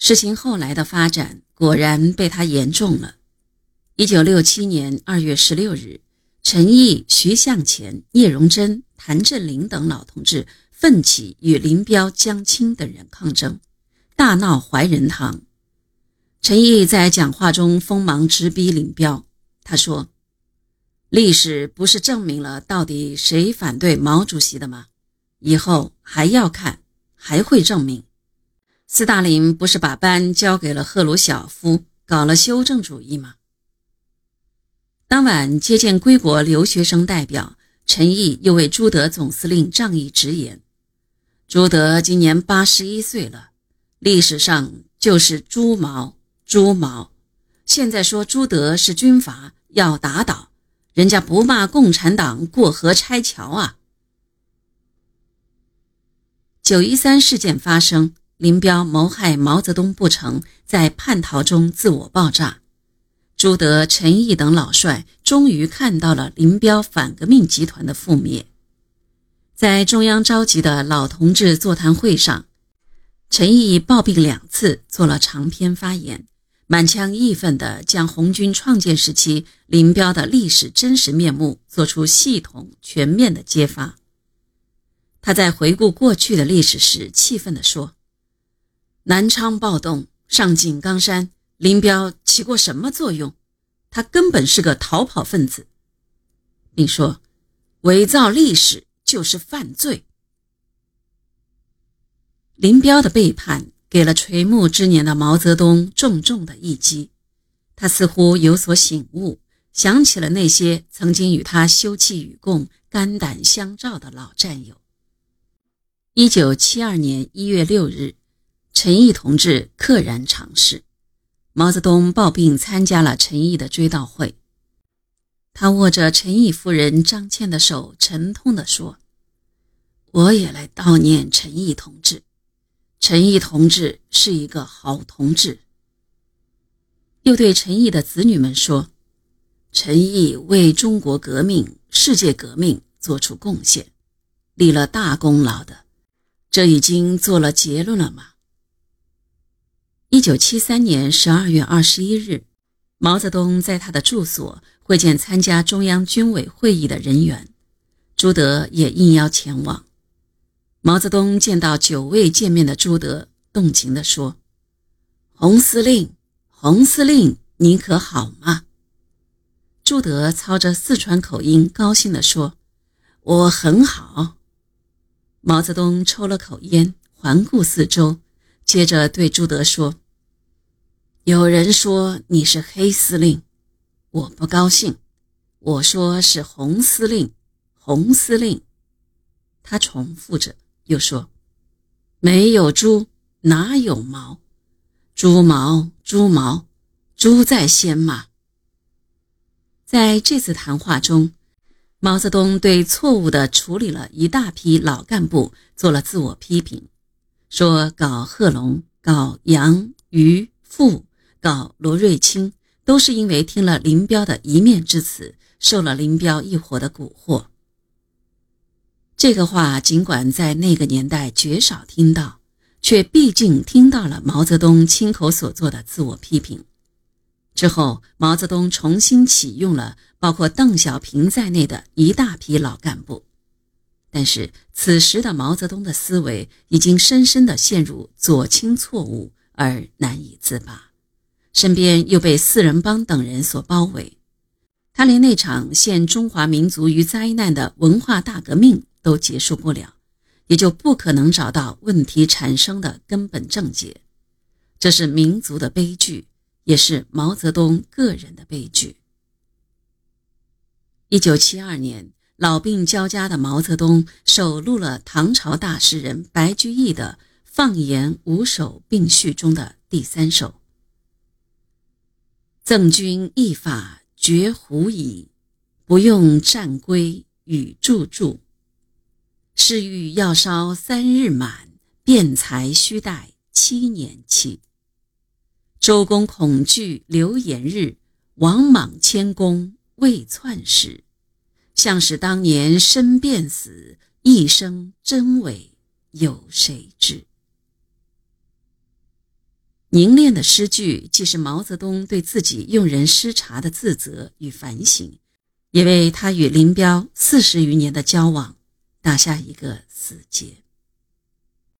事情后来的发展果然被他言中了。一九六七年二月十六日，陈毅、徐向前、聂荣臻、谭震林等老同志奋起与林彪、江青等人抗争，大闹怀仁堂。陈毅在讲话中锋芒直逼林彪，他说：“历史不是证明了到底谁反对毛主席的吗？以后还要看，还会证明。斯大林不是把班交给了赫鲁晓夫，搞了修正主义吗？”当晚接见归国留学生代表，陈毅又为朱德总司令仗义直言：“朱德今年八十一岁了，历史上就是朱毛。”朱毛，现在说朱德是军阀要打倒，人家不骂共产党过河拆桥啊！九一三事件发生，林彪谋害毛泽东不成，在叛逃中自我爆炸。朱德、陈毅等老帅终于看到了林彪反革命集团的覆灭。在中央召集的老同志座谈会上，陈毅抱病两次，做了长篇发言。满腔义愤地将红军创建时期林彪的历史真实面目做出系统全面的揭发。他在回顾过去的历史时，气愤地说：“南昌暴动、上井冈山，林彪起过什么作用？他根本是个逃跑分子。”并说：“伪造历史就是犯罪。”林彪的背叛。给了垂暮之年的毛泽东重重的一击，他似乎有所醒悟，想起了那些曾经与他休戚与共、肝胆相照的老战友。一九七二年一月六日，陈毅同志溘然长逝，毛泽东抱病参加了陈毅的追悼会，他握着陈毅夫人张倩的手，沉痛地说：“我也来悼念陈毅同志。”陈毅同志是一个好同志。又对陈毅的子女们说：“陈毅为中国革命、世界革命做出贡献，立了大功劳的，这已经做了结论了吗？”一九七三年十二月二十一日，毛泽东在他的住所会见参加中央军委会议的人员，朱德也应邀前往。毛泽东见到久未见面的朱德，动情地说：“洪司令，洪司令，你可好吗？”朱德操着四川口音，高兴地说：“我很好。”毛泽东抽了口烟，环顾四周，接着对朱德说：“有人说你是黑司令，我不高兴。我说是红司令，红司令。”他重复着。又说：“没有猪哪有毛？猪毛猪毛，猪在先嘛。”在这次谈话中，毛泽东对错误地处理了一大批老干部做了自我批评，说搞贺龙、搞杨、于、富、搞罗瑞卿，都是因为听了林彪的一面之词，受了林彪一伙的蛊惑。这个话尽管在那个年代绝少听到，却毕竟听到了毛泽东亲口所做的自我批评。之后，毛泽东重新启用了包括邓小平在内的一大批老干部，但是此时的毛泽东的思维已经深深地陷入左倾错误而难以自拔，身边又被四人帮等人所包围，他连那场陷中华民族于灾难的文化大革命。都结束不了，也就不可能找到问题产生的根本症结。这是民族的悲剧，也是毛泽东个人的悲剧。一九七二年，老病交加的毛泽东手录了唐朝大诗人白居易的《放言五首并序》中的第三首：“赠君一法绝胡矣，不用战归与著著。”是欲要烧三日满，辩才须待七年期。周公恐惧流言日，王莽谦恭未篡时。像是当年身便死，一生真伪有谁知？凝练的诗句，既是毛泽东对自己用人失察的自责与反省，也为他与林彪四十余年的交往打下一个死结。